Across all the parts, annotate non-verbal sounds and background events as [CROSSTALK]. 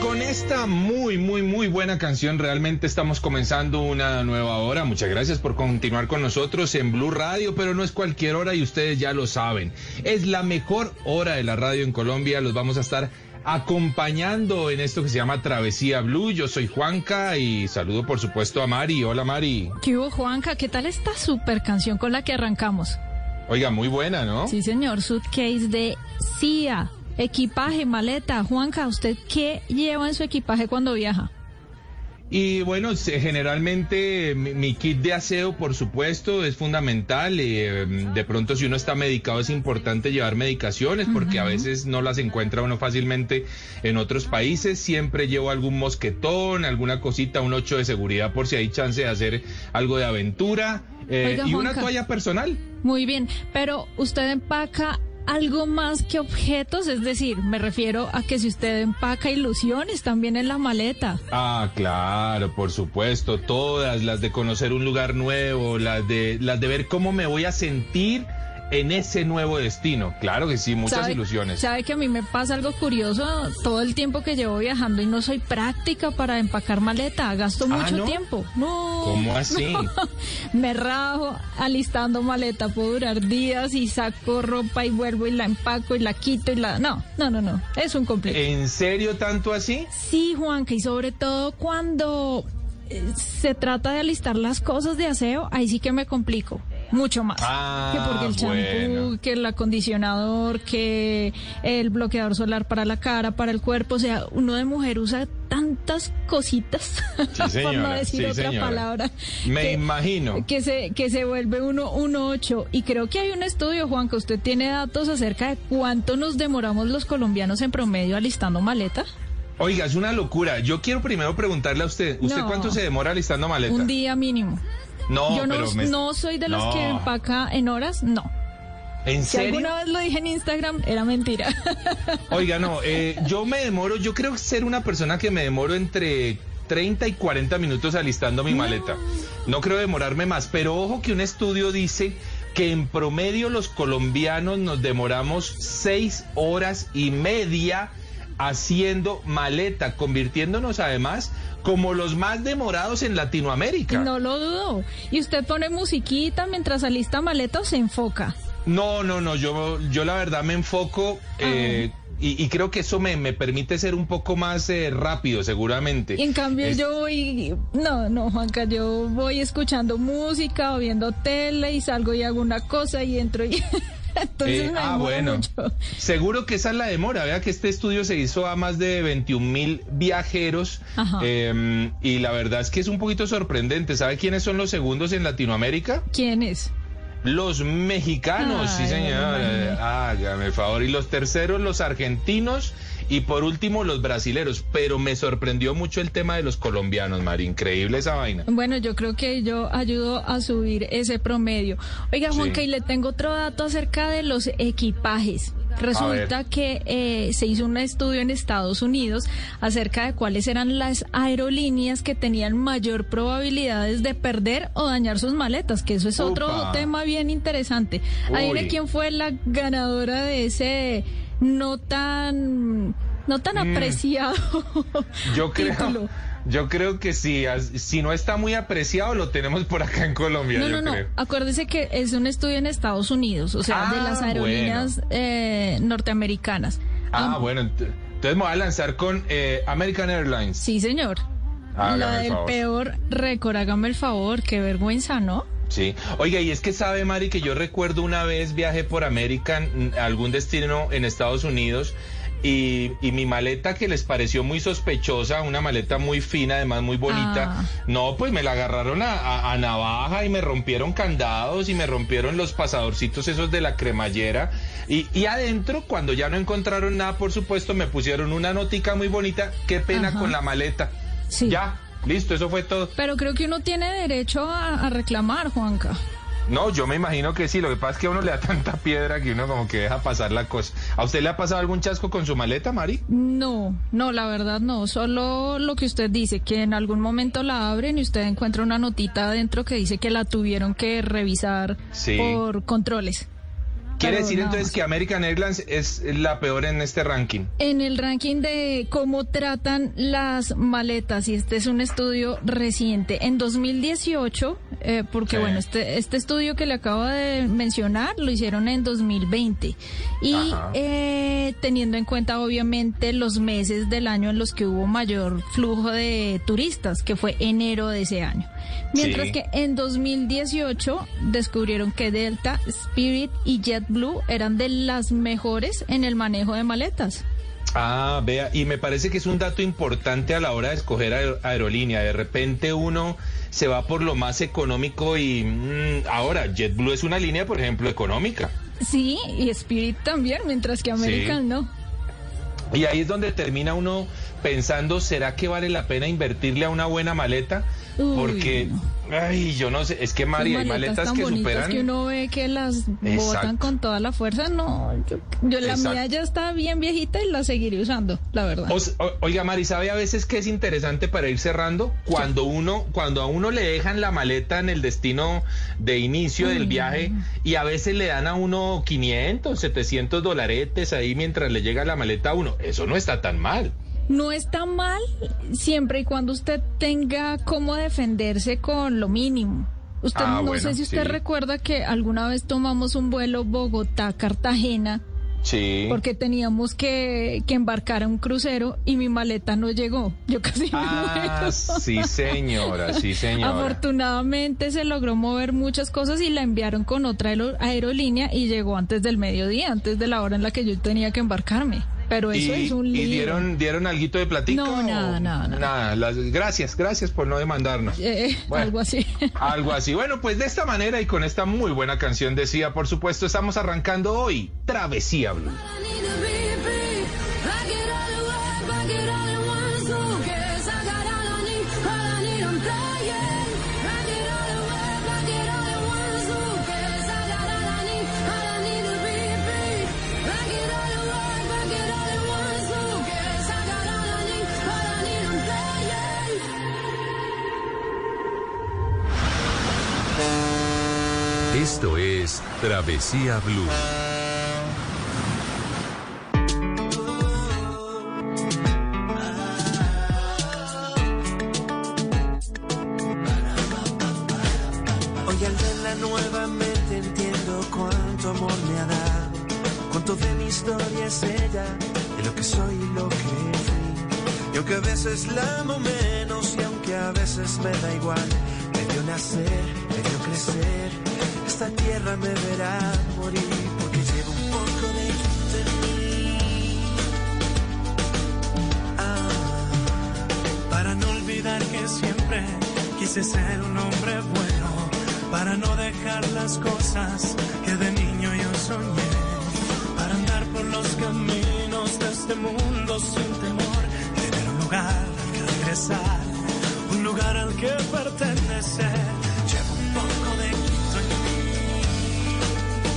con esta muy, muy, muy buena canción realmente estamos comenzando una nueva hora. Muchas gracias por continuar con nosotros en Blue Radio, pero no es cualquier hora y ustedes ya lo saben. Es la mejor hora de la radio en Colombia. Los vamos a estar acompañando en esto que se llama Travesía Blue. Yo soy Juanca y saludo por supuesto a Mari. Hola Mari. ¿Qué hubo Juanca? ¿Qué tal esta super canción con la que arrancamos? Oiga, muy buena, ¿no? Sí, señor. Suitcase de CIA. Equipaje, maleta. Juanca, ¿usted qué lleva en su equipaje cuando viaja? Y bueno, generalmente mi, kit de aseo, por supuesto, es fundamental. Eh, de pronto, si uno está medicado, es importante llevar medicaciones porque a veces no las encuentra uno fácilmente en otros países. Siempre llevo algún mosquetón, alguna cosita, un ocho de seguridad por si hay chance de hacer algo de aventura. Eh, y una toalla personal. Muy bien, pero usted empaca algo más que objetos, es decir, me refiero a que si usted empaca ilusiones también en la maleta. Ah, claro, por supuesto, todas las de conocer un lugar nuevo, las de las de ver cómo me voy a sentir en ese nuevo destino. Claro que sí, muchas ilusiones. Sabe que a mí me pasa algo curioso todo el tiempo que llevo viajando y no soy práctica para empacar maleta, gasto ah, mucho tiempo. No. ¿Cómo [LAUGHS] así? Me rajo alistando maleta, puedo durar días y saco ropa y vuelvo y la empaco y la quito y la No, no, no, no, es un completo. ¿En serio tanto así? Sí, Juanca, y sobre todo cuando eh, se trata de alistar las cosas de aseo, ahí sí que me complico mucho más. Ah, que porque el champú, que el acondicionador, que el bloqueador solar para la cara, para el cuerpo. O sea, uno de mujer usa tantas cositas, [LAUGHS] por no decir otra palabra. Me imagino. Que se, que se vuelve uno, uno ocho. Y creo que hay un estudio, Juan, que usted tiene datos acerca de cuánto nos demoramos los colombianos en promedio alistando maleta. Oiga, es una locura. Yo quiero primero preguntarle a usted, ¿usted cuánto se demora alistando maleta? Un día mínimo. No, Yo no, soy de los que empaca en horas, no. ¿En si alguna vez lo dije en Instagram, era mentira. [LAUGHS] Oiga, no, eh, yo me demoro, yo creo ser una persona que me demoro entre 30 y 40 minutos alistando mi maleta. No creo demorarme más, pero ojo que un estudio dice que en promedio los colombianos nos demoramos 6 horas y media haciendo maleta, convirtiéndonos además como los más demorados en Latinoamérica. No lo dudo. ¿Y usted pone musiquita mientras alista maleta o se enfoca? No, no, no, yo, yo la verdad me enfoco eh, y, creo que eso me, permite ser un poco más eh, rápido, seguramente. en cambio yo voy, no, no, Juanca, yo voy escuchando música o viendo tele y salgo y hago una cosa y entro y... [LAUGHS] Entonces eh, ah, bueno. Seguro que esa es la demora. Vea que este estudio se hizo a más de 21 mil viajeros em, y la verdad es que es un poquito sorprendente. ¿Sabe quiénes son los segundos en Latinoamérica? ¿Quiénes? Los mexicanos, sí señor. Hágame favor. Y los terceros, los argentinos y por último, los brasileros. Pero me sorprendió mucho el tema de los colombianos, Mari. Increíble esa vaina. Bueno, yo creo que yo ayudo a subir ese promedio. Oiga, Juanca, y le tengo otro dato acerca de los equipajes. Resulta que eh, se hizo un estudio en Estados Unidos acerca de cuáles eran las aerolíneas que tenían mayor probabilidades de perder o dañar sus maletas, que eso es otro tema bien interesante. Adivine quién fue la ganadora de ese no tan no tan mm. apreciado. Yo [LAUGHS] creo. Yo creo que sí, si no está muy apreciado lo tenemos por acá en Colombia. No, no, no. Acuérdese que es un estudio en Estados Unidos, o sea, de las ah, aerolíneas eh, norteamericanas. Ah, bueno, entonces me voy a lanzar con eh, American Airlines. Sí, señor. La del peor récord, hágame el favor, qué vergüenza, ¿no? Sí. Oiga, y es que sabe, Mari, que yo recuerdo una vez viajé por American, algún destino en Estados Unidos, y, mi maleta que les pareció muy sospechosa, una maleta muy fina, además muy bonita, ah. no, pues me la agarraron a, navaja y me rompieron candados y me rompieron los pasadorcitos esos de la cremallera. Y, y adentro, cuando ya no encontraron nada, por supuesto, me pusieron una notica muy bonita, qué pena con la maleta. Sí. Ya, Listo, eso fue todo. Pero creo que uno tiene derecho a, reclamar, Juanca. No, yo me imagino que sí. Lo que pasa es que a uno le da tanta piedra que uno como que deja pasar la cosa. ¿A usted le ha pasado algún chasco con su maleta, Mari? No, no, la verdad no. Solo lo que usted dice, que en algún momento la abren y usted encuentra una notita adentro que dice que la tuvieron que revisar por controles. Quiere decir entonces que American Airlines es la peor en este ranking. En el ranking de cómo tratan las maletas, y este es un estudio reciente, en 2018, eh, porque bueno, este, este estudio que le acabo de mencionar lo hicieron en 2020, y eh, teniendo en cuenta obviamente los meses del año en los que hubo mayor flujo de turistas, que fue enero de ese año. Mientras que en 2018 descubrieron que Delta, Spirit y JetBlue eran de las mejores en el manejo de maletas. Ah, vea, y me parece que es un dato importante a la hora de escoger aerolínea. De repente uno se va por lo más económico y mm, ahora JetBlue es una línea, por ejemplo, económica. Sí, y Spirit también, mientras que American no. Y ahí es donde termina uno pensando, ¿será que vale la pena invertirle a una buena maleta? Porque, ay, yo no sé, es que María, hay maletas que superan. que uno ve que las botan con toda la fuerza, no, yo, la mía ya está bien viejita y la seguiré usando, la verdad. oiga, Mari, ¿sabe a veces que es interesante para ir cerrando? Cuando uno, cuando a uno le dejan la maleta en el destino de inicio del viaje y a veces le dan a uno 500, 700 dolaretes ahí mientras le llega la maleta a uno, eso no está tan mal. No está mal siempre y cuando usted tenga cómo defenderse con lo mínimo. Usted ah, no sé si usted recuerda que alguna vez tomamos un vuelo Bogotá-Cartagena. Sí. Porque teníamos que, que, embarcar a un crucero y mi maleta no llegó. Yo casi ah, Sí, señora, sí, señora. Afortunadamente se logró mover muchas cosas y la enviaron con otra aerolínea y llegó antes del mediodía, antes de la hora en la que yo tenía que embarcarme. Pero eso es un lío. ¿Y dieron, dieron algo de platica? No, nada, nada, nada. gracias, gracias por no demandarnos. Eh, algo así. [LAUGHS] algo así. Bueno, pues de esta manera y con esta muy buena canción decía, por supuesto, estamos arrancando hoy Travesía Blue. Es Travesía Blue. Hoy al verla nuevamente entiendo cuánto amor me ha dado. Cuánto de mi historia es ella, de lo que soy y lo que fui. Y aunque a veces la amo menos y aunque a veces me da igual, me dio nacer, me dio crecer esta tierra me verá morir porque llevo un poco de en mí. Ah, para no olvidar que siempre quise ser un hombre bueno, para no dejar las cosas que de niño yo soñé, para andar por los caminos de este mundo sin temor, tener un lugar al que regresar, un lugar al que pertenecer.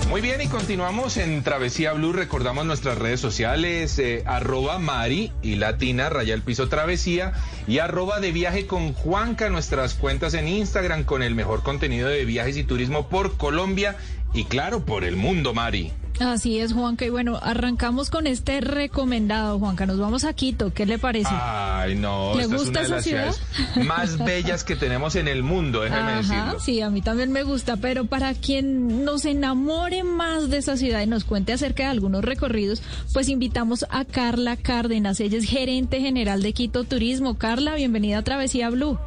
Muy bien, y continuamos en Travesía Blue. Recordamos nuestras redes sociales, eh, arroba Mari y Latina, raya el piso Travesía, y arroba de viaje con Juanca, nuestras cuentas en Instagram con el mejor contenido de viajes y turismo por Colombia y claro, por el mundo, Mari. Así es, Juanca. Y bueno, arrancamos con este recomendado, Juanca. Nos vamos a Quito. ¿Qué le parece? Ay, no. ¿Le gusta es una de las ciudades más [LAUGHS] bellas que tenemos en el mundo, déjeme decirlo. Sí, a mí también me gusta. Pero para quien nos enamore más de esa ciudad y nos cuente acerca de algunos recorridos, pues invitamos a Carla Cárdenas. Ella es gerente general de Quito Turismo. Carla, bienvenida a Travesía Blue.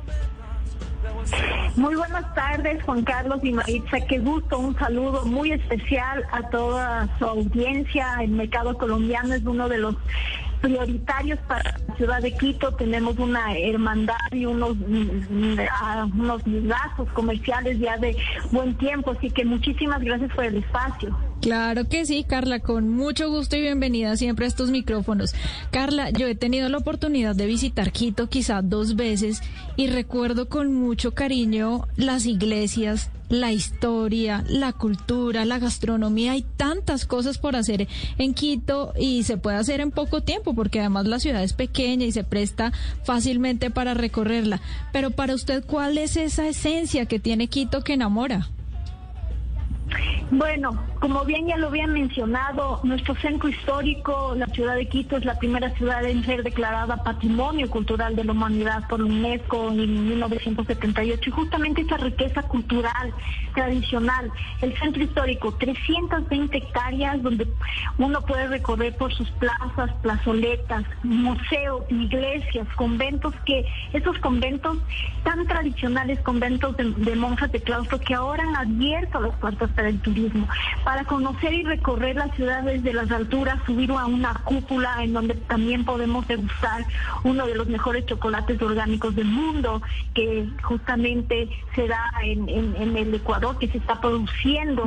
Muy buenas tardes, Juan Carlos y Maritza. Qué gusto, un saludo muy especial a toda su audiencia. El mercado colombiano es uno de los prioritarios para la ciudad de Quito. Tenemos una hermandad y unos, mm, unos lazos comerciales ya de buen tiempo. Así que muchísimas gracias por el espacio. Claro que sí, Carla, con mucho gusto y bienvenida siempre a estos micrófonos. Carla, yo he tenido la oportunidad de visitar Quito quizá dos veces y recuerdo con mucho cariño las iglesias, la historia, la cultura, la gastronomía. Hay tantas cosas por hacer en Quito y se puede hacer en poco tiempo porque además la ciudad es pequeña y se presta fácilmente para recorrerla. Pero para usted, ¿cuál es esa esencia que tiene Quito que enamora? Bueno, como bien ya lo habían mencionado, nuestro centro histórico, la ciudad de Quito, es la primera ciudad en ser declarada Patrimonio Cultural de la Humanidad por UNESCO en 1978. Y justamente esa riqueza cultural, tradicional, el centro histórico, 320 hectáreas donde uno puede recorrer por sus plazas, plazoletas, museos, iglesias, conventos, que esos conventos tan tradicionales, conventos de, monjas de claustro que ahora han abierto las puertas para el turismo conocer y recorrer la ciudad desde las alturas, subir a una cúpula en donde también podemos degustar uno de los mejores chocolates orgánicos del mundo, que justamente se da en, el Ecuador, que se está produciendo,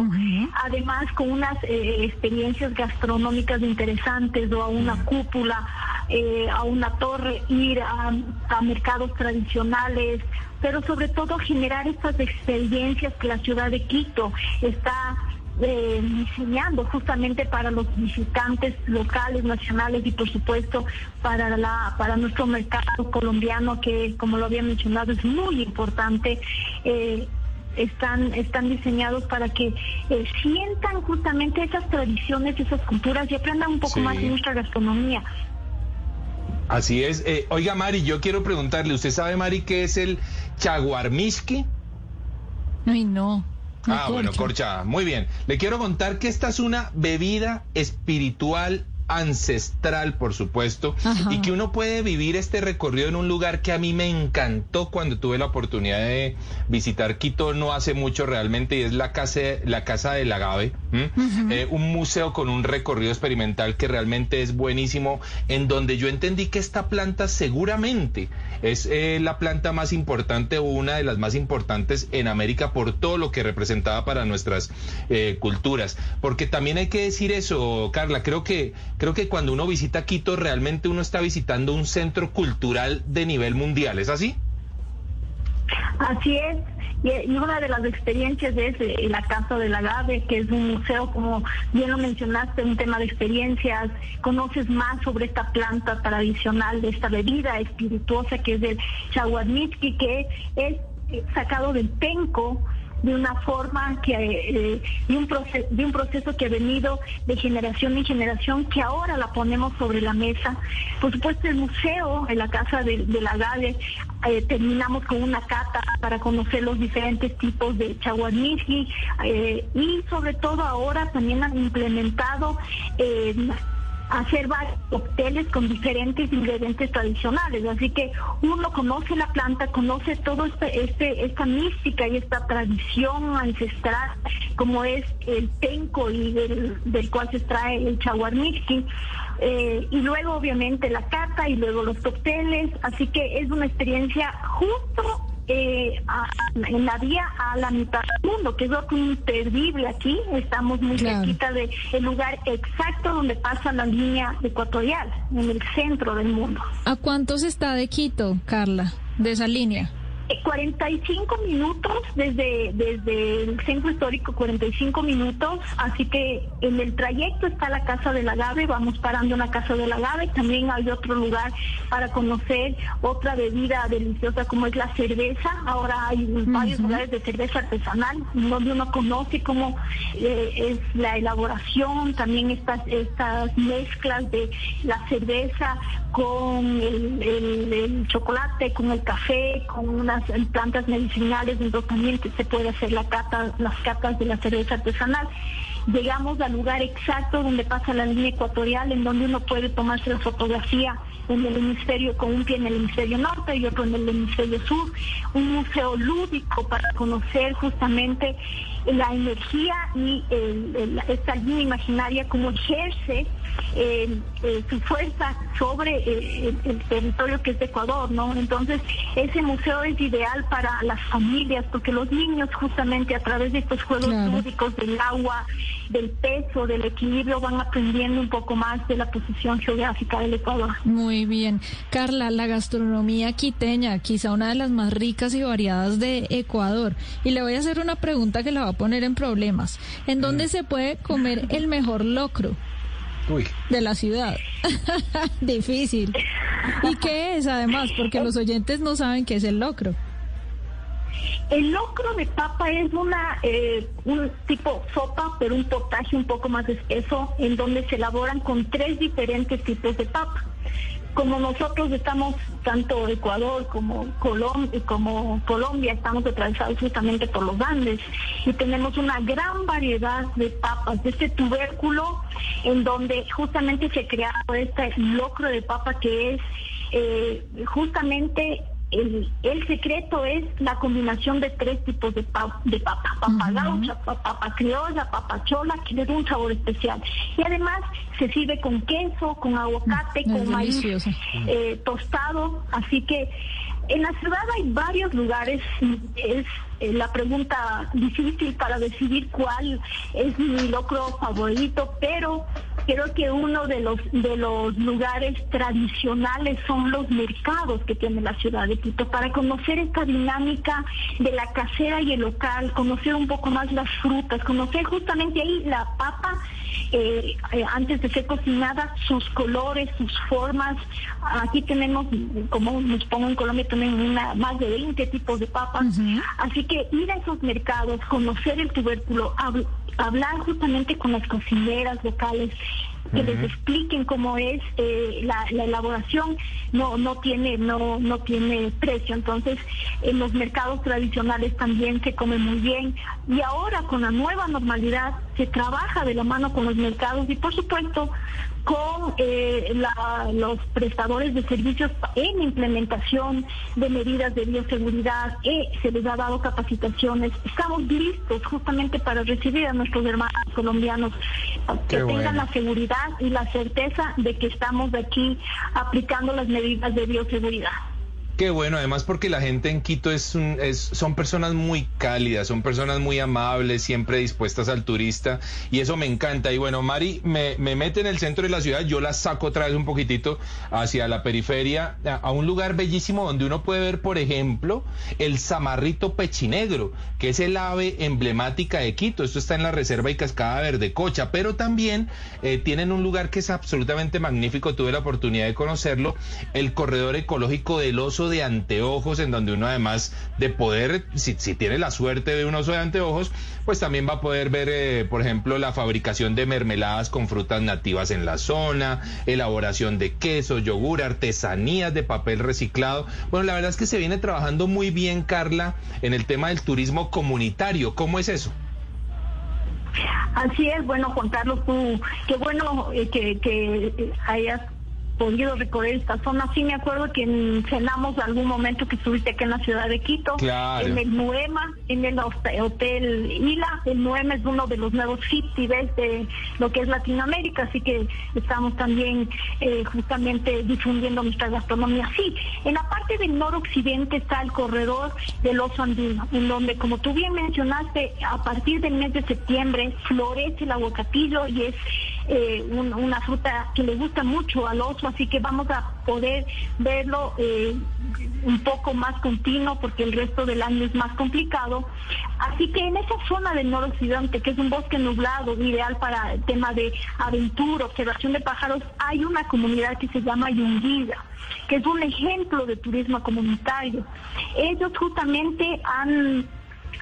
además con unas eh, experiencias gastronómicas interesantes o a una cúpula, eh, a una torre, ir a, a mercados tradicionales, pero sobre todo generar estas experiencias que la ciudad de Quito está eh, diseñando justamente para los visitantes locales, nacionales y por supuesto para la para nuestro mercado colombiano que como lo había mencionado es muy importante. Eh, están, están diseñados para que eh, sientan justamente esas tradiciones, esas culturas y aprendan un poco más de nuestra gastronomía. Así es. oiga, Mari, yo quiero preguntarle, ¿usted sabe, Mari, qué es el chaguarmisqui? Ay, no. Ah, bueno, corcha. Muy bien. Le quiero contar que esta es una bebida espiritual ancestral, por supuesto, y que uno puede vivir este recorrido en un lugar que a mí me encantó cuando tuve la oportunidad de visitar Quito no hace mucho realmente, y es la casa, la casa del agave, eh, un museo con un recorrido experimental que realmente es buenísimo, en donde yo entendí que esta planta seguramente es eh, la planta más importante o una de las más importantes en América por todo lo que representaba para nuestras eh, culturas, porque también hay que decir eso, Carla, creo que creo que cuando uno visita Quito realmente uno está visitando un centro cultural de nivel mundial, ¿es así? Así es. Y una de las experiencias es eh, la Casa del Agave, que es un museo, como bien lo mencionaste, un tema de experiencias. Conoces más sobre esta planta tradicional, de esta bebida espirituosa que es el chaguarnitsky, que es eh, sacado del penco de una forma que eh, de un proceso de un proceso que ha venido de generación en generación que ahora la ponemos sobre la mesa. Por supuesto el museo en la casa de, la Gade eh, terminamos con una cata para conocer los diferentes tipos de chaguarnisqui eh, y sobre todo ahora también han implementado hacer varios cócteles con diferentes ingredientes tradicionales. Así que uno conoce la planta, conoce todo este, este, esta mística y esta tradición ancestral, como es el penco y del, cual se extrae el chaguarnisqui. Eh, y luego obviamente la cata y luego los cócteles, así que es una experiencia justo eh, en la vía a la mitad del mundo, que es lo imperdible aquí. Estamos muy cerquita del lugar exacto donde pasa la línea ecuatorial, en el centro del mundo. ¿A cuántos está de Quito, Carla, de esa línea? 45 minutos desde, desde el centro histórico, 45 minutos, así que en el trayecto está la Casa del Agave, vamos parando en la Casa del Agave, también hay otro lugar para conocer otra bebida deliciosa como es la cerveza, ahora hay varios lugares de cerveza artesanal donde uno conoce cómo eh, es la elaboración, también estas, estas mezclas de la cerveza con el, el chocolate, con el café, con una en plantas medicinales, entonces también se puede hacer la cata, las catas de la cerveza artesanal. Llegamos al lugar exacto donde pasa la línea ecuatorial, en donde uno puede tomarse la fotografía en el hemisferio, con un pie en el hemisferio norte y otro en el hemisferio sur. Un museo lúdico para conocer justamente la energía y esta línea imaginaria como ejerce eh, eh, su fuerza sobre eh, el, territorio que es Ecuador, ¿no? Entonces, ese museo es ideal para las familias, porque los niños justamente a través de estos juegos lúdicos del agua, del peso, del equilibrio, van aprendiendo un poco más de la posición geográfica del Ecuador. Muy bien. Carla, la gastronomía quiteña, quizá una de las más ricas y variadas de Ecuador. Y le voy a hacer una pregunta que la va a poner en problemas. ¿En dónde se puede comer el mejor locro? de la ciudad. [LAUGHS] Difícil. ¿Y qué es además? Porque los oyentes no saben qué es el locro. El locro de papa es una eh, un tipo sopa, pero un potaje un poco más espeso, en donde se elaboran con tres diferentes tipos de papa. Como nosotros estamos, tanto Ecuador como, Colombia, como Colombia, estamos atravesados justamente por los Andes. Y tenemos una gran variedad de papas, de este tubérculo en donde justamente se crea este locro de papa que es eh, justamente el, secreto es la combinación de tres tipos de, de papa, papa gaucha, papa criolla, papa chola, que le da un sabor especial. Y además se sirve con queso, con aguacate, con maíz eh, tostado, así que en la ciudad hay varios lugares, es eh, la pregunta difícil para decidir cuál es mi locro favorito, pero creo que uno de los de los lugares tradicionales son los mercados que tiene la ciudad de Quito para conocer esta dinámica de la casera y el local, conocer un poco más las frutas, conocer justamente ahí la papa eh, eh, antes de ser cocinada, sus colores, sus formas. Aquí tenemos, como nos pongo en Colombia, también una, más de 20 tipos de papas. Así que ir a esos mercados, conocer el tubérculo, hablar justamente con las cocineras locales, que les expliquen cómo es eh, la, elaboración no no tiene no no tiene precio. Entonces en los mercados tradicionales también se come muy bien. Y ahora con la nueva normalidad se trabaja de la mano con los mercados y por supuesto con eh, los prestadores de servicios en implementación de medidas de bioseguridad, eh, se les ha dado capacitaciones. Estamos listos justamente para recibir a nuestros hermanos colombianos que tengan la seguridad y la certeza de que estamos aquí aplicando las medidas de bioseguridad. Qué bueno, además porque la gente en Quito es, es, son personas muy cálidas, son personas muy amables, siempre dispuestas al turista y eso me encanta. Y bueno, Mari me, me mete en el centro de la ciudad, yo la saco otra vez un poquitito hacia la periferia, a, un lugar bellísimo donde uno puede ver, por ejemplo, el zamarrito pechinegro, que es el ave emblemática de Quito. Esto está en la Reserva y Cascada Verde Cocha, pero también eh, tienen un lugar que es absolutamente magnífico, tuve la oportunidad de conocerlo, el corredor ecológico del oso de anteojos, en donde uno además de poder, si, tiene la suerte de un oso de anteojos, pues también va a poder ver, eh, por ejemplo, la fabricación de mermeladas con frutas nativas en la zona, elaboración de queso, yogur, artesanías de papel reciclado. Bueno, la verdad es que se viene trabajando muy bien, Carla, en el tema del turismo comunitario. ¿Cómo es eso? Así es, bueno, Juan Carlos, tú, qué bueno eh, que, que hayas podido recorrer esta zona. Sí me acuerdo que cenamos algún momento que estuviste aquí en la ciudad de Quito, en el Nuema, en el Hotel Hila. El Nuema es uno de los nuevos cities de lo que es Latinoamérica, así que estamos también eh, justamente difundiendo nuestra gastronomía. Sí, en la parte del noroccidente está el corredor del oso andino, en donde, como tú bien mencionaste, a partir del mes de septiembre florece el aguacatillo y es eh, una fruta que le gusta mucho al oso, así que vamos a poder verlo eh, un poco más continuo porque el resto del año es más complicado. Así que en esa zona del noroccidente, que es un bosque nublado, ideal para el tema de aventura, observación de pájaros, hay una comunidad que se llama Yunguilla, que es un ejemplo de turismo comunitario. Ellos justamente han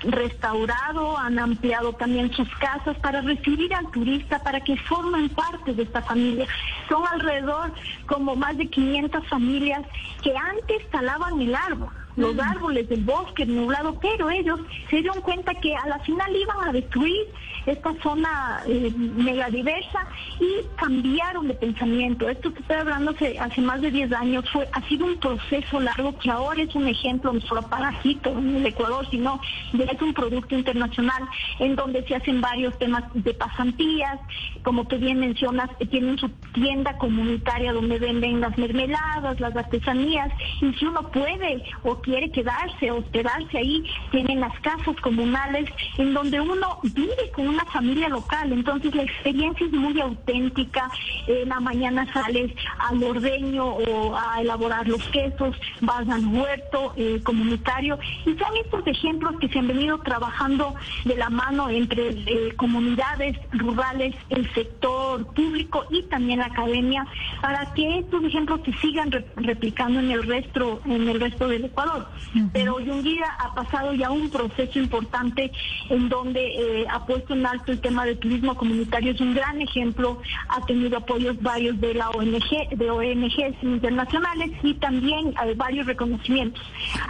restaurado, han ampliado también sus casas para recibir al turista, para que formen parte de esta familia. Son alrededor como más de 500 familias que antes talaban el árbol los árboles del bosque nublado, pero ellos se dieron cuenta que a la final iban a destruir esta zona eh, mega diversa y cambiaron de pensamiento. Esto que estoy hablando hace, hace, más de 10 años fue, ha sido un proceso largo que ahora es un ejemplo no solo para Quito, en el Ecuador, sino de es un producto internacional en donde se hacen varios temas de pasantías, como tú bien mencionas, tienen su tienda comunitaria donde venden las mermeladas, las artesanías, y si uno puede o quiere quedarse, hospedarse ahí, tienen las casas comunales en donde uno vive con una familia local, entonces la experiencia es muy auténtica, en la mañana sales al ordeño o a elaborar los quesos, vas al huerto eh, comunitario. Y son estos ejemplos que se han venido trabajando de la mano entre eh, comunidades rurales, el sector público y también la academia para que estos ejemplos se sigan replicando en el resto en el resto del Ecuador. Pero Yunguira ha pasado ya un proceso importante en donde eh, ha puesto en alto el tema del turismo comunitario. Es un gran ejemplo, ha tenido apoyos varios de la ONG, de ONGs internacionales y también hay varios reconocimientos.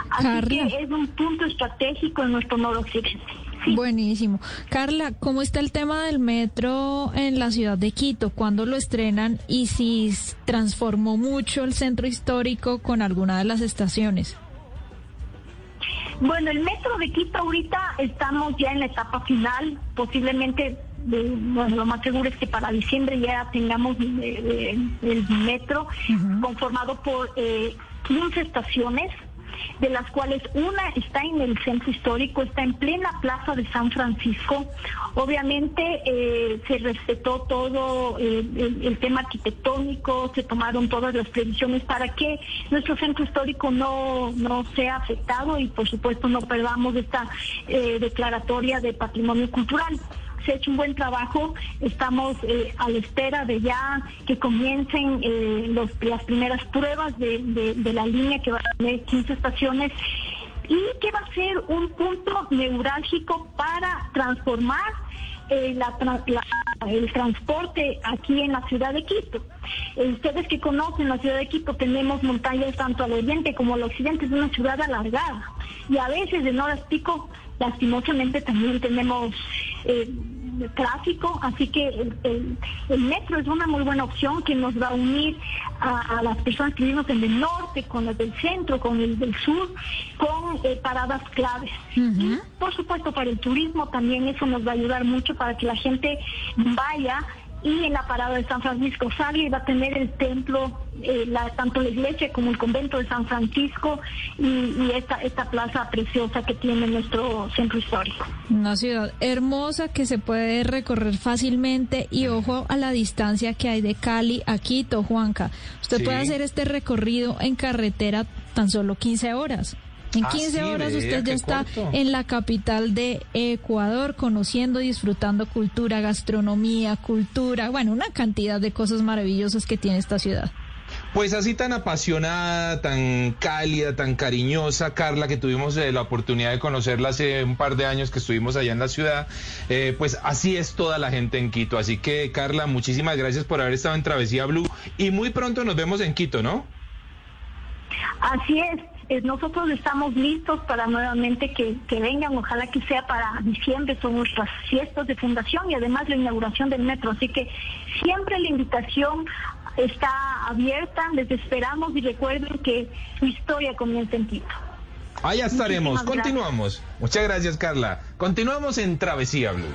Así que es un punto estratégico en nuestro nodo occidente. Buenísimo. Carla, ¿cómo está el tema del metro en la ciudad de Quito? ¿Cuándo lo estrenan y si transformó mucho el centro histórico con alguna de las estaciones? Bueno, el metro de Quito ahorita estamos ya en la etapa final, posiblemente, bueno, lo más seguro es que para diciembre ya tengamos el metro conformado por eh, 15 estaciones de las cuales una está en el centro histórico, está en plena plaza de San Francisco. Obviamente eh, se respetó todo eh, el, tema arquitectónico, se tomaron todas las previsiones para que nuestro centro histórico no, no sea afectado y por supuesto no perdamos esta eh, declaratoria de patrimonio cultural se ha hecho un buen trabajo. Estamos eh, a la espera de ya que comiencen eh, las primeras pruebas de, la línea que va a tener 15 estaciones y que va a ser un punto neurálgico para transformar eh, el transporte aquí en la ciudad de Quito. ustedes que conocen la ciudad de Quito, tenemos montañas tanto al oriente como al occidente, es una ciudad alargada. Y a veces en horas pico, lastimosamente también tenemos tráfico, así que el, metro es una muy buena opción que nos va a unir a, las personas que vivimos en el norte, con las del centro, con el del sur, con eh, paradas claves. Y por supuesto para el turismo también eso nos va a ayudar mucho para que la gente vaya y en la parada de San Francisco y va a tener el templo, eh, la, tanto la iglesia como el convento de San Francisco y, esta, esta plaza preciosa que tiene nuestro centro histórico. Una ciudad hermosa que se puede recorrer fácilmente y ojo a la distancia que hay de Cali a Quito, Juanca. Usted puede hacer este recorrido en carretera tan solo 15 horas. En 15 ah, horas usted ya está en la capital de Ecuador, conociendo y disfrutando cultura, gastronomía, cultura, bueno, una cantidad de cosas maravillosas que tiene esta ciudad. Pues así tan apasionada, tan cálida, tan cariñosa, Carla, que tuvimos eh, la oportunidad de conocerla hace un par de años que estuvimos allá en la ciudad, eh, pues así es toda la gente en Quito. Así que, Carla, muchísimas gracias por haber estado en Travesía Blue y muy pronto nos vemos en Quito, ¿no? Así es, nosotros estamos listos para nuevamente que, vengan, ojalá que sea para diciembre, son nuestras fiestas de fundación y además la inauguración del metro, así que siempre la invitación está abierta, les esperamos y recuerden que su historia comienza en Quito. Allá estaremos, continuamos. Muchas gracias Carla. Continuamos en Travesía Blue.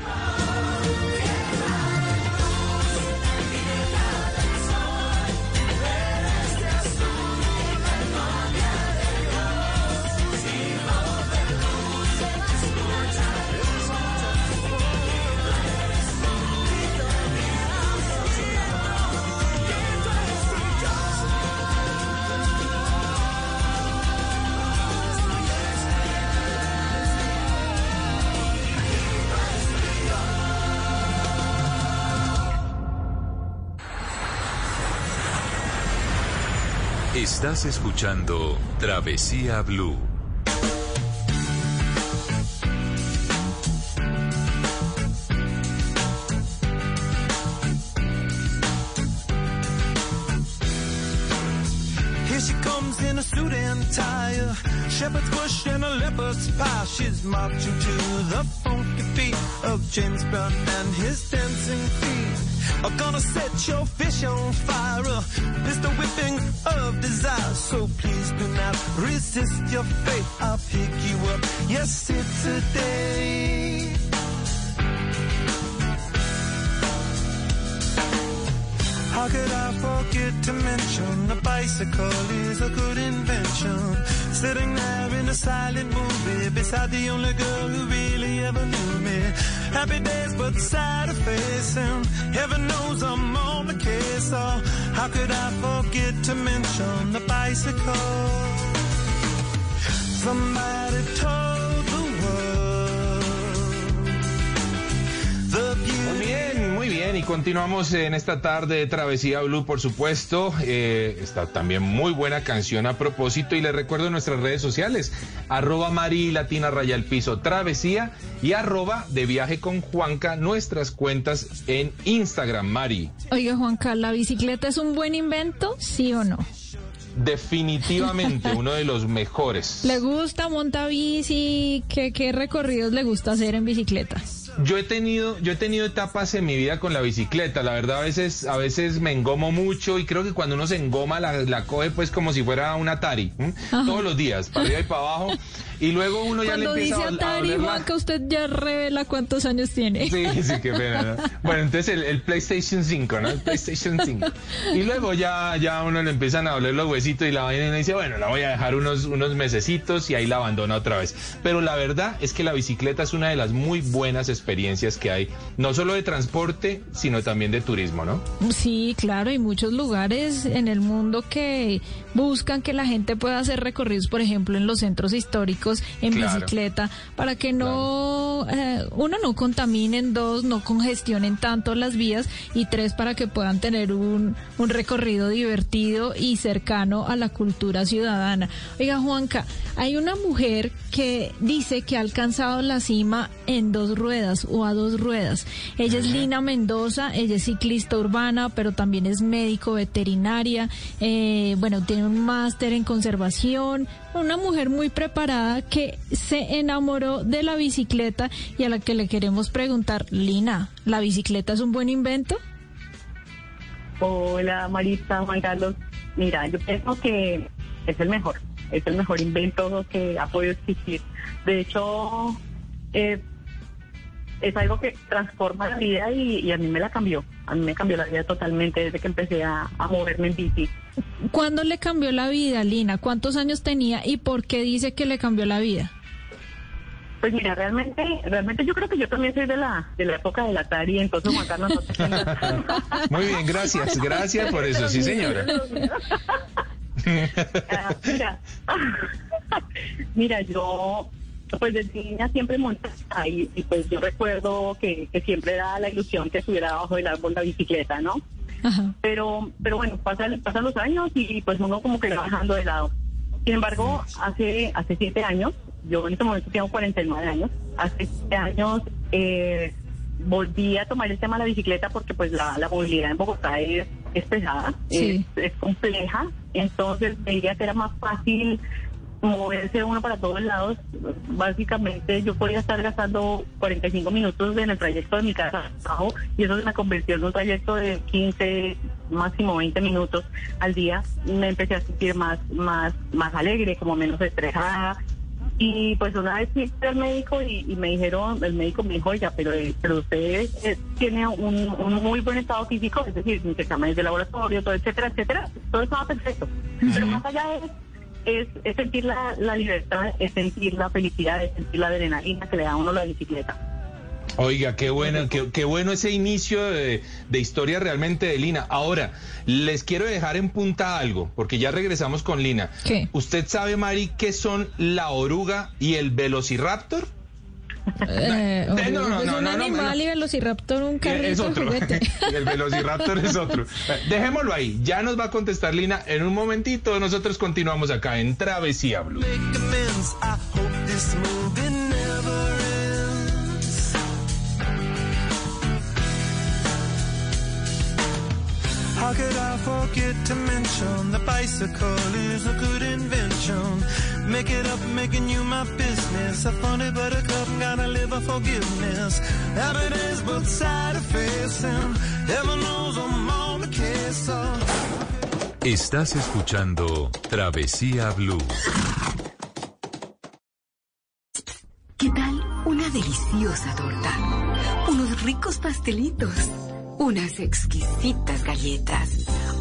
Estás escuchando Travesía Blue. Here she comes in a suit and tie, shepherd's bush and a leopard's pie. She's marching to the funky beat of James Brown and his dancing feet. Are gonna set your fish on fire. It's the whipping of desire. So please do not resist your fate. I'll pick you up. Yes, it's a day. How could I forget to mention a bicycle is a good invention? Sitting there in a silent movie beside the only girl who really ever knew me. Happy days, but sad of facing. Heaven knows I'm on the case. Oh, how could I forget to mention the bicycle? Somebody told y continuamos en esta tarde de Travesía Blue, por supuesto. Eh, está también muy buena canción a propósito y le recuerdo nuestras redes sociales, arroba Mari Latina Raya Piso Travesía y arroba de viaje con Juanca, nuestras cuentas en Instagram, Mari. Oiga, Juanca, ¿la bicicleta es un buen invento, sí o no? Definitivamente uno de los mejores. [LAUGHS] ¿Le gusta montar bici? ¿Qué, ¿Qué recorridos le gusta hacer en bicicleta? Yo he tenido, yo he tenido etapas en mi vida con la bicicleta. La verdad, a veces, a veces me engomo mucho y creo que cuando uno se engoma la, la coge pues como si fuera un Atari, todos los días, para arriba y para abajo. [LAUGHS] Y luego uno ya le empieza dice Atari, Juanca, usted ya revela cuántos años tiene. Sí, sí, qué pena. [LAUGHS] Bueno, entonces el, PlayStation 5, ¿no? El PlayStation 5. Y luego ya, ya uno le empiezan a doler los huesitos y la vaina y dice, bueno, la voy a dejar unos, unos mesecitos y ahí la abandona otra vez. Pero la verdad es que la bicicleta es una de las muy buenas experiencias que hay, no solo de transporte, sino también de turismo, ¿no? Sí, claro, hay muchos lugares en el mundo que buscan que la gente pueda hacer recorridos, por ejemplo, en los centros históricos en bicicleta, para que no, eh, uno, no contaminen, dos, no congestionen tanto las vías y tres, para que puedan tener un, un recorrido divertido y cercano a la cultura ciudadana. Oiga, Juanca, hay una mujer que dice que ha alcanzado la cima en dos ruedas o a dos ruedas. Ella es Lina Mendoza, ella es ciclista urbana, pero también es médico veterinaria, eh, bueno, tiene un máster en conservación, una mujer muy preparada que se enamoró de la bicicleta y a la que le queremos preguntar, Lina, ¿la bicicleta es un buen invento? Hola Marita, Juan Carlos. Mira, yo pienso que es el mejor, es el mejor invento que ha podido existir. De hecho, eh, es algo que transforma la vida y, a mí me la cambió. A mí me cambió la vida totalmente desde que empecé a, moverme en bici. ¿Cuándo le cambió la vida, Lina? ¿Cuántos años tenía y por qué dice que le cambió la vida? Pues mira, realmente, realmente yo creo que yo también soy de la de la época del Atari, entonces Juan Carlos no te [LAUGHS] Muy bien, gracias, gracias por eso, sí señora. [LAUGHS] Ah, mira, [LAUGHS] mira, yo pues desde niña siempre montaba y, pues yo recuerdo que, siempre era la ilusión que estuviera abajo del árbol la bicicleta, ¿no? Pero, pero bueno, pasan, pasan los años y pues uno como que va bajando de lado. Sin embargo, hace, hace siete años, yo en este momento tengo 49 años, hace siete años eh, volví a tomar el tema de la bicicleta porque pues la, movilidad en Bogotá es, pesada, es, es, compleja, entonces veía que era más fácil moverse uno para todos lados. Básicamente yo podía estar gastando 45 minutos en el trayecto de mi casa abajo y eso me convirtió en un trayecto de 15, máximo 20 minutos al día. Me empecé a sentir más, más, más alegre, como menos estresada. Y pues una vez fui al médico y, me dijeron, el médico me dijo, ya, pero, pero usted eh, tiene un, muy buen estado físico, es decir, mis exámenes de laboratorio, todo, etcétera, etcétera, todo estaba perfecto. Pero más allá de eso, es, sentir la, libertad, es sentir la felicidad, es sentir la adrenalina que le da a uno la bicicleta. Oiga, qué bueno, qué, qué, bueno ese inicio de, historia realmente de Lina. Ahora, les quiero dejar en punta algo, porque ya regresamos con Lina. ¿Qué? ¿Usted sabe, Mari, qué son la oruga y el velociraptor? Eh, no, no, no, un animal y Velociraptor un carrito es otro. [LAUGHS] el Velociraptor es otro. Dejémoslo ahí. Ya nos va a contestar Lina en un momentito. Nosotros continuamos acá en Travesía Blue. How could I forget to mention the bicycle is a good invention? Make it up, making you my business. A funny buttercup, gotta live a forgiveness. Evidence both side of facing. Heaven knows I'm on the case. Estás escuchando Travesía Blue. ¿Qué tal una deliciosa torta? Unos ricos pastelitos unas exquisitas galletas,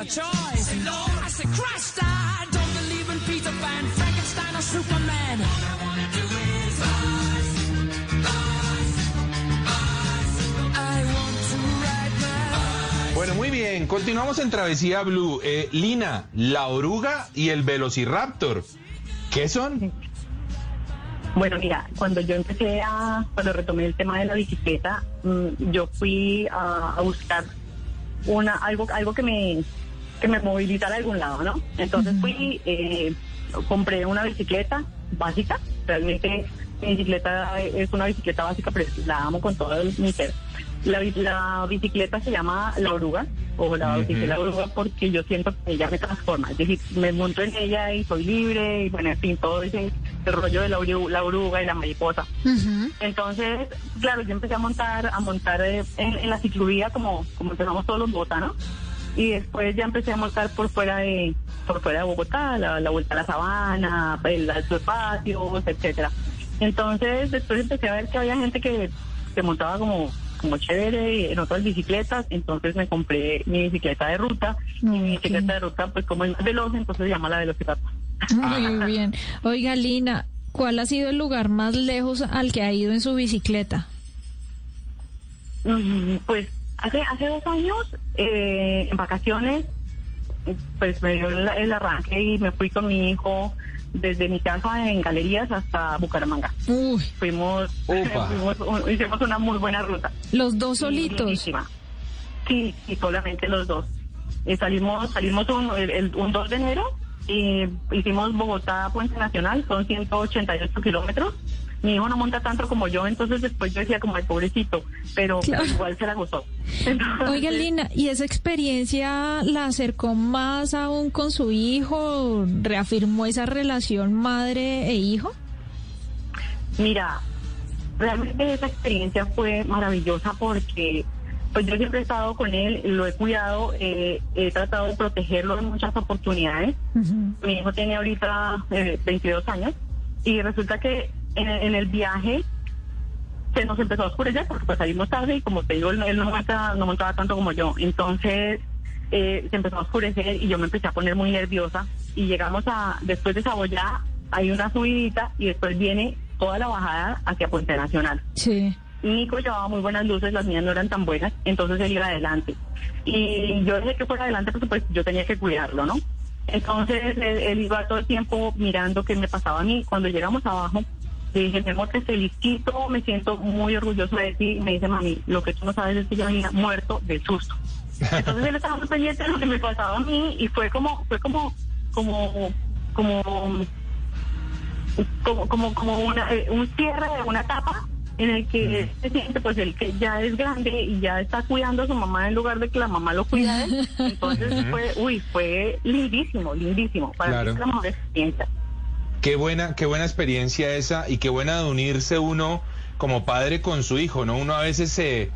A choice. Say Lord, I say Christ. I don't believe in Peter Pan, Frankenstein, or Superman. All I wanna do is rise, rise, rise. I want to ride my Bueno, muy bien, continuamos en Travesía Blue. Eh, Lina, la oruga y el velociraptor. ¿Qué son? Bueno, mira, cuando yo empecé a, cuando retomé el tema de la bicicleta, mm, yo fui a, a buscar una algo algo que me que me movilizara a algún lado, ¿no? Entonces fui, eh, compré una bicicleta básica, realmente mi bicicleta es una bicicleta básica, pero la amo con todo el- mi ser. La, la bicicleta se llama La Oruga, o la bauticé La Oruga porque yo siento que ella me transforma, es decir, me monto en ella y soy libre, y bueno, en fin, todo ese, ese rollo de la, la oruga y la mariposa. Entonces, claro, yo empecé a montar, a montar eh, en, en la ciclovía como, como empezamos todos los botanos. Y después ya empecé a montar por fuera de, por fuera de Bogotá, la, la vuelta a la sabana, el alto espacios, etcétera. Entonces, después empecé a ver que había gente que, que montaba como, como chévere en otras bicicletas, entonces me compré mi bicicleta de ruta, y mi bicicleta de ruta, pues como es más veloz, entonces se llama la Velociraptor. Muy bien. Oiga, Lina, ¿cuál ha sido el lugar más lejos al que ha ido en su bicicleta? Mm, Pues hace hace dos años, eh, en vacaciones, pues me dio el, el arranque y me fui con mi hijo desde mi casa en Galerías hasta Bucaramanga. Fuimos, [LAUGHS] fuimos un- hicimos una muy buena ruta. Los dos solitos. Sí, sí, solamente los dos. Eh, salimos salimos un, el- el- un 2 de enero y hicimos Bogotá Puente Nacional, son 188 kilómetros. Mi hijo no monta tanto como yo, entonces después yo decía como el pobrecito, pero Claro. igual se la gustó. [LAUGHS] Oiga, Lina, ¿y esa experiencia la acercó más aún con su hijo? ¿Reafirmó esa relación madre e hijo? Mira, realmente esa experiencia fue maravillosa porque pues yo siempre he estado con él, lo he cuidado, eh, he tratado de protegerlo en muchas oportunidades. Mi hijo tiene ahorita eh, 22 años y resulta que en, el- en el viaje se nos empezó a oscurecer porque pues salimos tarde y como te digo, él, él no, monta- no montaba tanto como yo. Entonces eh, se empezó a oscurecer y yo me empecé a poner muy nerviosa y llegamos a, después de Saboyá, hay una subidita y después viene toda la bajada hacia Puente Nacional. Sí. Nico llevaba muy buenas luces, las mías no eran tan buenas, entonces él iba adelante. Y yo dejé que fuera adelante porque pues yo tenía que cuidarlo, ¿no? Entonces él, él iba todo el tiempo mirando qué me pasaba a mí. Cuando llegamos abajo, le dije, mi amor, te felicito, me siento muy orgulloso de ti. Y me dice, mami, lo que tú no sabes es que yo venía muerto del susto. Entonces él estaba muy pendiente de lo que me pasaba a mí y fue como, fue como, como, como, como, como, como una, eh, un cierre de una etapa en el que él se siente pues el que ya es grande y ya está cuidando a su mamá en lugar de que la mamá lo cuida él. [LAUGHS] Entonces fue, uy, fue lindísimo, lindísimo. Para Claro. mí es la mejor experiencia. Qué buena, qué buena experiencia esa y qué buena de unirse uno como padre con su hijo, ¿no? Uno a veces se,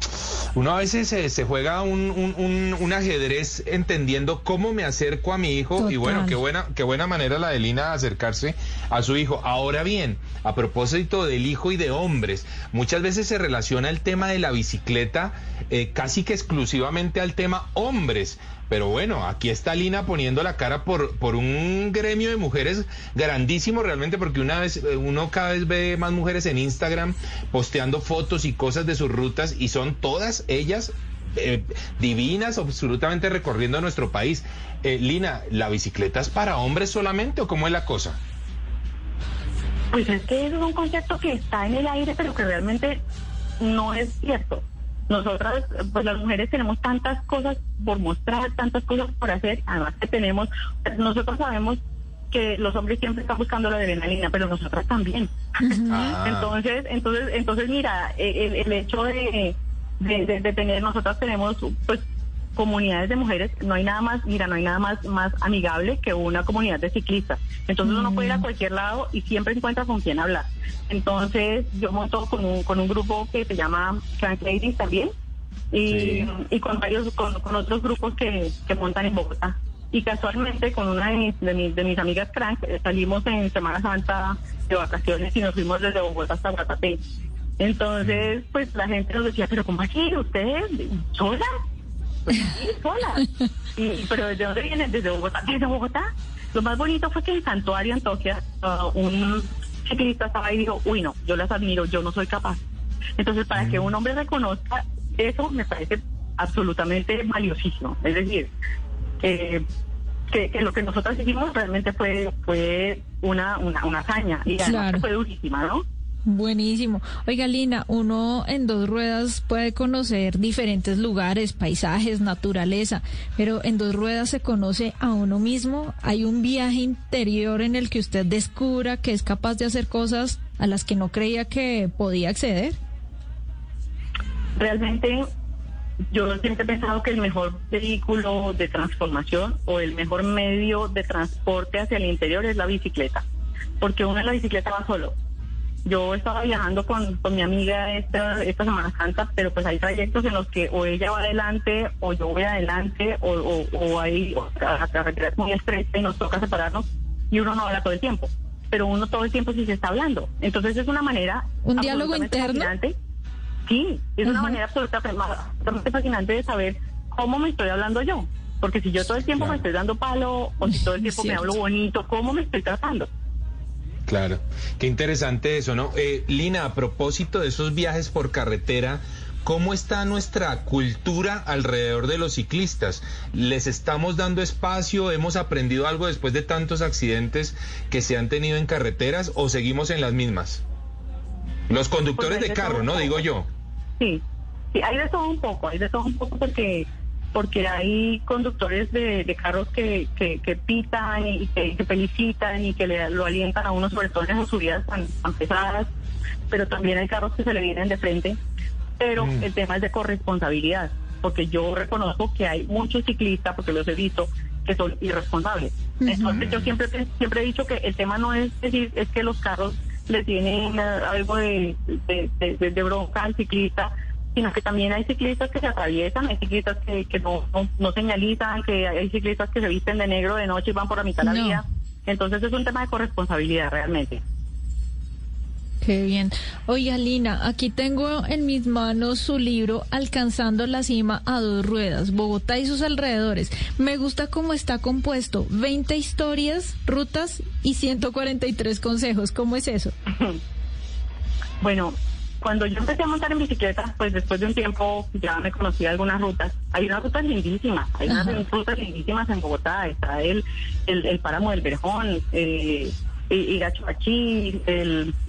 uno a veces se, se juega un, un, un- un ajedrez entendiendo cómo me acerco a mi hijo y bueno, qué buena, qué buena manera la de Lina de acercarse a su hijo. Ahora bien, a propósito del hijo y de hombres, muchas veces se relaciona el tema de la bicicleta eh, casi que exclusivamente al tema hombres. Pero bueno, aquí está Lina poniendo la cara por, por un gremio de mujeres grandísimo realmente, porque una vez, eh, uno cada vez ve más mujeres en Instagram posteando fotos y cosas de sus rutas y son todas ellas eh, divinas, absolutamente recorriendo nuestro país. Eh, Lina, ¿la bicicleta es para hombres solamente o cómo es la cosa? Pues es que es un concepto que está en el aire, pero que realmente no es cierto. Nosotras, pues las mujeres tenemos tantas cosas por mostrar, tantas cosas por hacer, además que tenemos, nosotros sabemos que los hombres siempre están buscando la adrenalina, pero nosotras también. Ah. Entonces, entonces, entonces mira, el, el hecho de, de, de- de tener, nosotras tenemos, pues comunidades de mujeres, no hay nada más, mira, no hay nada más, más amigable que una comunidad de ciclistas. Entonces uno puede ir a mm. cualquier lado y siempre encuentra con quién hablar. Entonces yo monto con un, con un grupo que se llama Crank Ladies también y, y con varios, con, otros grupos que, que montan en Bogotá. Y casualmente con una de mis, de mis, de mis amigas Crank eh, salimos en Semana Santa de vacaciones y nos fuimos desde Bogotá hasta Guatapé. Entonces, pues la gente nos decía, pero ¿cómo aquí? ¿Ustedes sola? Pues sí, sola. Y, pero ¿desde dónde vienen? Desde Bogotá. Desde Bogotá. Lo más bonito fue que en Santuario, Antioquia, uh, un ciclista estaba ahí y dijo, uy, no, yo las admiro, yo no soy capaz. Entonces, para que mm. un hombre reconozca eso, me parece absolutamente valiosísimo. Es decir, que, que, lo que nosotros hicimos realmente fue fue una, una, una hazaña y además fue durísima, ¿no? Buenísimo. Oiga, Lina, uno en dos ruedas puede conocer diferentes lugares, paisajes, naturaleza, pero en dos ruedas se conoce a uno mismo. Hay un viaje interior en el que usted descubra que es capaz de hacer cosas a las que no creía que podía acceder. Realmente yo siempre he pensado que el mejor vehículo de transformación o el mejor medio de transporte hacia el interior es la bicicleta, porque uno en la bicicleta va solo yo estaba viajando con, mi amiga esta, esta Semana Santa, pero pues hay trayectos en los que o ella va adelante o yo voy adelante o, o, o hay la carretera es muy estrecha y nos toca separarnos y uno no habla todo el tiempo, pero uno todo el tiempo sí se está hablando. Entonces es una manera... ¿Un diálogo interno? Fascinante. Sí, es una manera absolutamente fascinante de saber cómo me estoy hablando yo. Porque si yo todo el tiempo me estoy dando palo o si todo el tiempo me hablo bonito, ¿cómo me estoy tratando? Claro, qué interesante eso, ¿no? Eh, Lina, a propósito de esos viajes por carretera, ¿cómo está nuestra cultura alrededor de los ciclistas? ¿Les estamos dando espacio? ¿Hemos aprendido algo después de tantos accidentes que se han tenido en carreteras o seguimos en las mismas? Los conductores pues de carro, ¿no? Digo yo. Sí, sí, hay de todo un poco, hay de todo un poco porque porque hay conductores de, carros que, que, pitan y que, felicitan y que le, lo alientan a uno, sobre todo en esas subidas tan, pesadas, pero también hay carros que se le vienen de frente. Pero mm. el tema es de corresponsabilidad, porque yo reconozco que hay muchos ciclistas, porque los he visto, que son irresponsables. Entonces yo siempre, siempre he dicho que el tema no es decir, es que los carros le tienen algo de, de, de bronca al ciclista, sino que también hay ciclistas que se atraviesan, hay ciclistas que, que no, no, señalizan, que hay ciclistas que se visten de negro de noche y van por la mitad de la vía. Entonces es un tema de corresponsabilidad realmente. Qué bien. Oye, Lina, aquí tengo en mis manos su libro Alcanzando la cima a dos ruedas, Bogotá y sus alrededores. Me gusta cómo está compuesto. 20 historias, rutas y 143 consejos. ¿Cómo es eso? [LAUGHS] bueno, cuando yo empecé a montar en bicicleta, pues después de un tiempo ya me conocí algunas rutas. Hay unas rutas lindísimas, hay unas rutas lindísimas en Bogotá. Está el, el, páramo del Verjón, eh, el,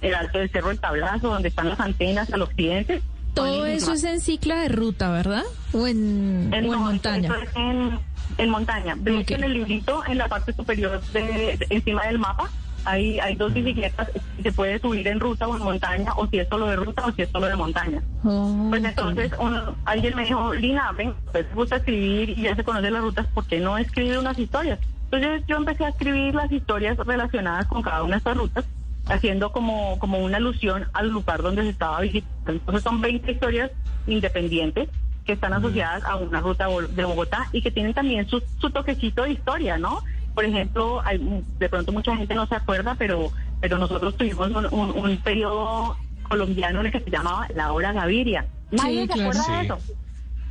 el alto del Cerro del Tablazo, donde están las antenas al occidente. Todo eso es en cicla de ruta, ¿verdad? ¿O en, en, montaña? en, en montaña. Ves en el librito, en la parte superior, de, encima del mapa, hay, hay dos bicicletas, se puede subir en ruta o en montaña, o si es solo de ruta o si es solo de montaña. Oh, pues entonces alguien me dijo, Lina, ven, pues gusta escribir y ya se conoce las rutas, ¿por qué no escribir unas historias? Entonces yo empecé a escribir las historias relacionadas con cada una de estas rutas, haciendo como, como una alusión al lugar donde se estaba visitando. Entonces son 20 historias independientes que están asociadas a una ruta de Bogotá y que tienen también su, su toquecito de historia, ¿no? Por ejemplo, hay, de pronto mucha gente no se acuerda, pero, pero nosotros tuvimos un, periodo colombiano en el que se llamaba la hora Gaviria. Nadie se acuerda de eso.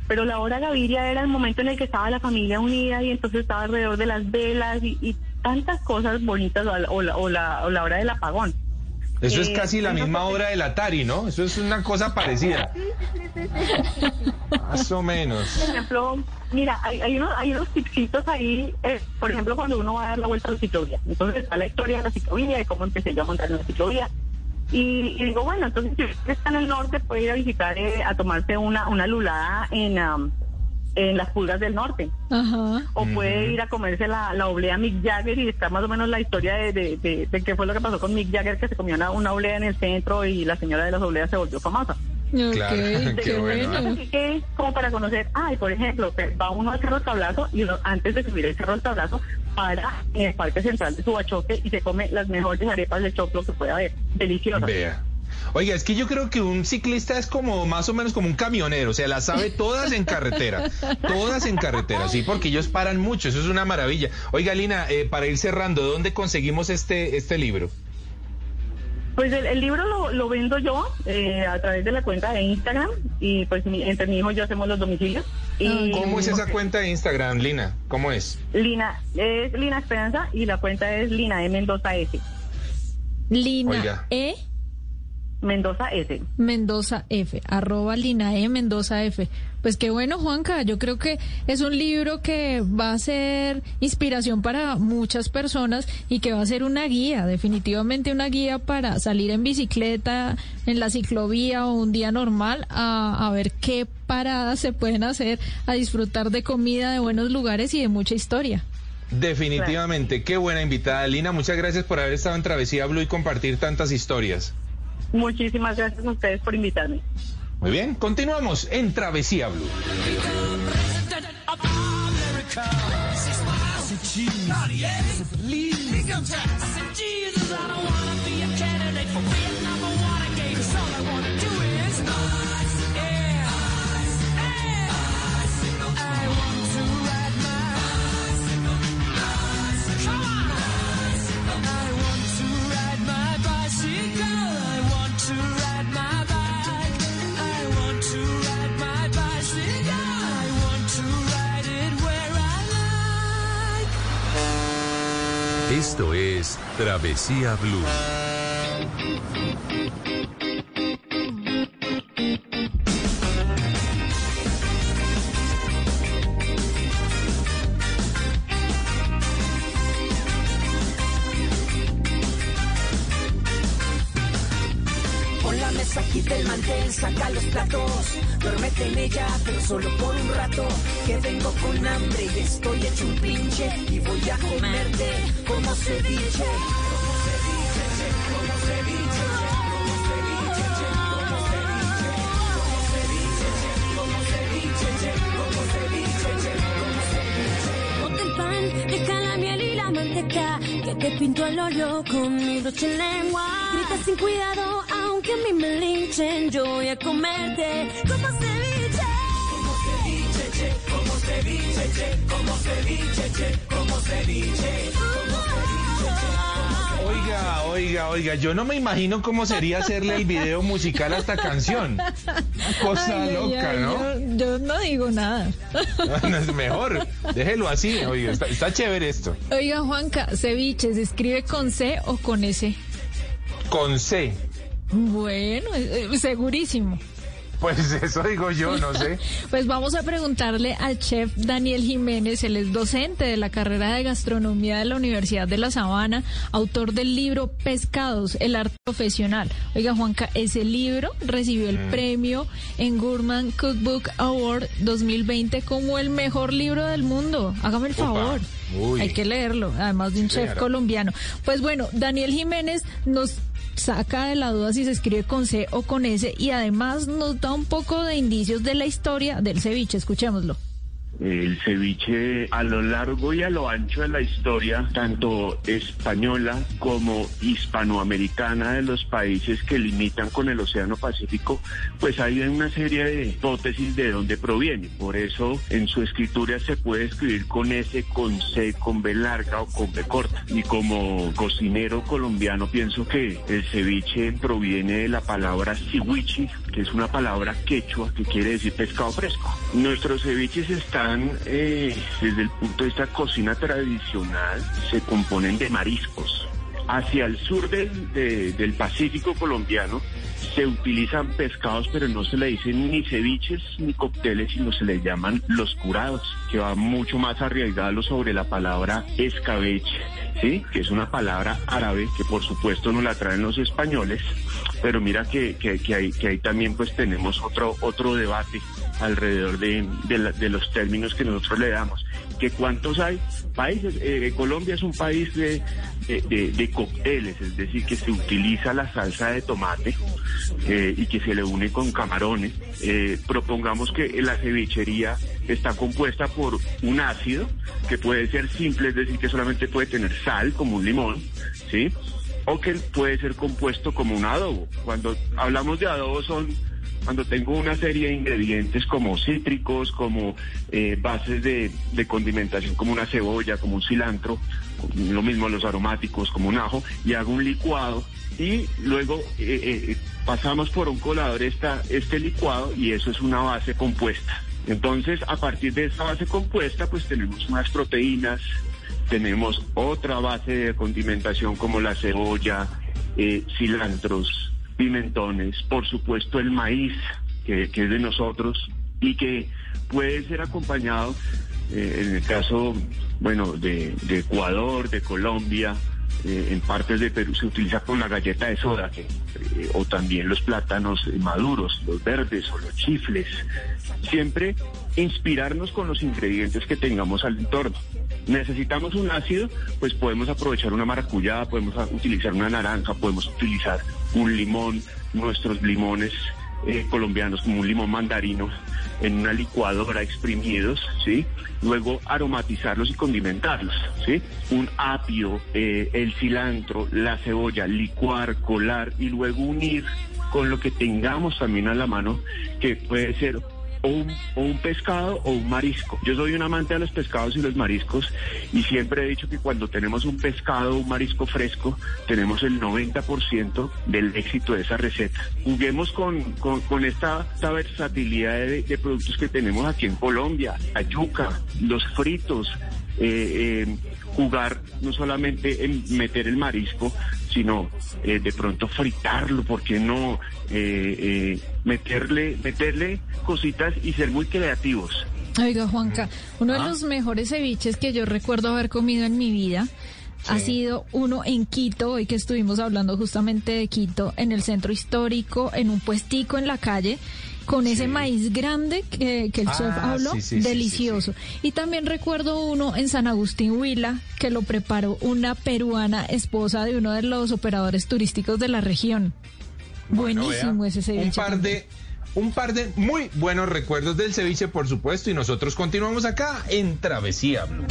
Pero la hora Gaviria era el momento en el que estaba la familia unida y entonces estaba alrededor de las velas y, tantas cosas bonitas o la, o la, o la hora del apagón. Eso es eh, casi la misma hora del Atari, ¿no? Eso es una cosa parecida. Más o menos. Por ejemplo, mira, hay, hay, unos, hay unos tipsitos ahí, eh, por ejemplo, cuando uno va a dar la vuelta a la ciclovía. Entonces está la historia de la ciclovía y cómo empecé yo a montar en la ciclovía. Y, digo, bueno, entonces si usted está en el norte puede ir a visitar, eh, a tomarse una, una lulada en... Um, en las pulgas del norte. O puede ir a comerse la, la, oblea Mick Jagger y está más o menos la historia de, de, qué fue lo que pasó con Mick Jagger, que se comió una, oblea en el centro y la señora de las obleas se volvió famosa. Okay, [LAUGHS] qué bueno. Que, como para conocer, ay, por ejemplo, va uno al Cerro Tablazo y uno, antes de subir el Cerro Tablazo, para en el Parque Central de Subachoque y se come las mejores arepas de choclo que pueda haber. Deliciosas. Vea. Oiga, es que yo creo que un ciclista es como más o menos como un camionero, o sea, las sabe todas en carretera, todas en carretera, sí, porque ellos paran mucho, eso es una maravilla. Oiga, Lina, eh, para ir cerrando, ¿dónde conseguimos este, este libro? Pues el, libro lo, vendo yo eh, a través de la cuenta de Instagram y pues entre mi hijo y yo hacemos los domicilios. Y, ¿Cómo es esa cuenta de Instagram, Lina? ¿Cómo es? Lina, es Lina Esperanza y la cuenta es Lina E Mendoza S. Lina E Mendoza F. Mendoza F, arroba Linae Mendoza F. Pues qué bueno, Juanca. Yo creo que es un libro que va a ser inspiración para muchas personas y que va a ser una guía, definitivamente una guía para salir en bicicleta, en la ciclovía o un día normal a, a ver qué paradas se pueden hacer, a disfrutar de comida, de buenos lugares y de mucha historia. Definitivamente, qué buena invitada, Lina. Muchas gracias por haber estado en Travesía Blue y compartir tantas historias. Muchísimas gracias a ustedes por invitarme. Muy bien, continuamos en Travesía Blue. Travesía Blue. En lengua. Grita sin cuidado, aunque a mí me linchen, yo voy a comerte como ceviche. Como ceviche, como ceviche, como ceviche, como ceviche, como Oiga, oiga, oiga, yo no me imagino cómo sería hacerle el video musical a esta canción. [LAUGHS] Cosa Ay, loca, ay, ¿no? Yo, yo no digo nada. [LAUGHS] No es mejor, déjelo así, oiga, está, está chévere esto. Oiga, Juanca, ceviche, ¿se escribe con C o con S? Con C. Bueno, eh, eh, segurísimo. Pues eso digo yo, no sé. [LAUGHS] Pues vamos a preguntarle al chef Daniel Jiménez, él es docente de la carrera de gastronomía de la Universidad de La Sabana, autor del libro Pescados, el arte profesional. Oiga, Juanca, ese libro recibió el premio en Gourmand Cookbook Award 2020 como el mejor libro del mundo. Hágame el Opa. favor. Uy. Hay que leerlo, además de un chef colombiano. Pues bueno, Daniel Jiménez nos saca de la duda si se escribe con C o con S y además nos da un poco de indicios de la historia del ceviche. Escuchémoslo. El ceviche a lo largo y a lo ancho de la historia, tanto española como hispanoamericana de los países que limitan con el Océano Pacífico, pues hay una serie de hipótesis de dónde proviene. Por eso en su escritura se puede escribir con S, con C, con B larga o con B corta. Y como cocinero colombiano pienso que el ceviche proviene de la palabra siwichi, que es una palabra quechua que quiere decir pescado fresco. Nuestros ceviches están, eh, desde el punto de vista cocina tradicional, se componen de mariscos. Hacia el sur del, de- del Pacífico colombiano se utilizan pescados, pero no se le dicen ni ceviches ni cócteles, sino se les llaman los curados, que va mucho más arriesgado sobre la palabra escabeche, ¿sí? Que es una palabra árabe que por supuesto no la traen los españoles, pero mira que, que, que ahí, que ahí también pues tenemos otro, otro debate alrededor de, de la- de los términos que nosotros le damos. ¿Que cuántos hay? Países, eh, Colombia es un país de, de, cócteles, es decir, que se utiliza la salsa de tomate eh, y que se le une con camarones. Eh, propongamos que la cevichería está compuesta por un ácido que puede ser simple, es decir, que solamente puede tener sal, como un limón, ¿sí? O que puede ser compuesto como un adobo. Cuando hablamos de adobo son cuando tengo una serie de ingredientes como cítricos, como eh, bases de, condimentación, como una cebolla, como un cilantro, lo mismo los aromáticos, como un ajo, y hago un licuado y luego eh, eh, pasamos por un colador esta, este licuado y eso es una base compuesta. Entonces, a partir de esa base compuesta, pues tenemos unas proteínas, tenemos otra base de condimentación como la cebolla, cilantros, pimentones, por supuesto el maíz, que, es de nosotros y que puede ser acompañado, eh, en el caso, bueno, de, Ecuador, de Colombia, eh, en partes de Perú se utiliza con la galleta de soda, que, eh, o también los plátanos maduros, los verdes o los chifles. Siempre inspirarnos con los ingredientes que tengamos al entorno. Necesitamos un ácido, pues podemos aprovechar una maracuyá, podemos utilizar una naranja, podemos utilizar un limón, nuestros limones eh, colombianos como un limón mandarino en una licuadora exprimidos, ¿sí? Luego aromatizarlos y condimentarlos, ¿sí? Un apio, eh, el cilantro, la cebolla, licuar, colar y luego unir con lo que tengamos también a la mano, que puede ser o un, pescado o un marisco. Yo soy un amante de los pescados y los mariscos y siempre he dicho que cuando tenemos un pescado o un marisco fresco, tenemos el 90% del éxito de esa receta. Juguemos con, con, esta, versatilidad de, productos que tenemos aquí en Colombia, la yuca, los fritos, eh, eh, jugar no solamente en meter el marisco, sino eh, de pronto fritarlo, porque no eh, eh, meterle, meterle cositas y ser muy creativos. Oiga, Juanca, uno de ah. los mejores ceviches que yo recuerdo haber comido en mi vida ha sido uno en Quito, hoy que estuvimos hablando justamente de Quito, en el centro histórico, en un puestico en la calle con ese maíz grande que, el chef ah, habló, delicioso. Y también recuerdo uno en San Agustín Huila que lo preparó una peruana esposa de uno de los operadores turísticos de la región. Buenísimo ese ceviche. Un par de un par de muy buenos recuerdos del ceviche, por supuesto, y nosotros continuamos acá en Travesía Blue.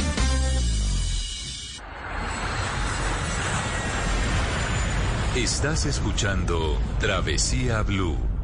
Estás escuchando Travesía Blue.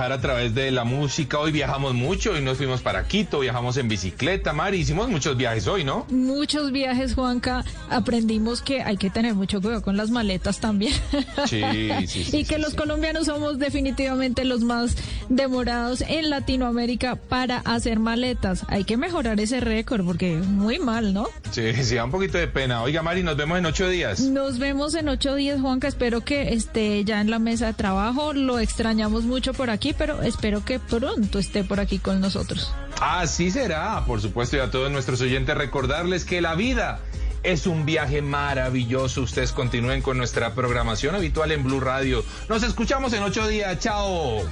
Viajar a través de la música. Hoy viajamos mucho, hoy nos fuimos para Quito, viajamos en bicicleta, Mari, hicimos muchos viajes hoy, ¿no? Muchos viajes, Juanca. Aprendimos que hay que tener mucho cuidado con las maletas también. Sí, sí, sí. [LAUGHS] y que los colombianos somos definitivamente los más demorados en Latinoamérica para hacer maletas. Hay que mejorar ese récord porque muy mal, ¿no? Sí, [LAUGHS] sí, da un poquito de pena. Oiga, Mari, nos vemos en ocho días. Nos vemos en ocho días, Juanca. Espero que esté ya en la mesa de trabajo. Lo extrañamos mucho por aquí, pero espero que pronto esté por aquí con nosotros. Así será, por supuesto, y a todos nuestros oyentes recordarles que la vida es un viaje maravilloso. Ustedes continúen con nuestra programación habitual en Blue Radio. Nos escuchamos en ocho días. Chao.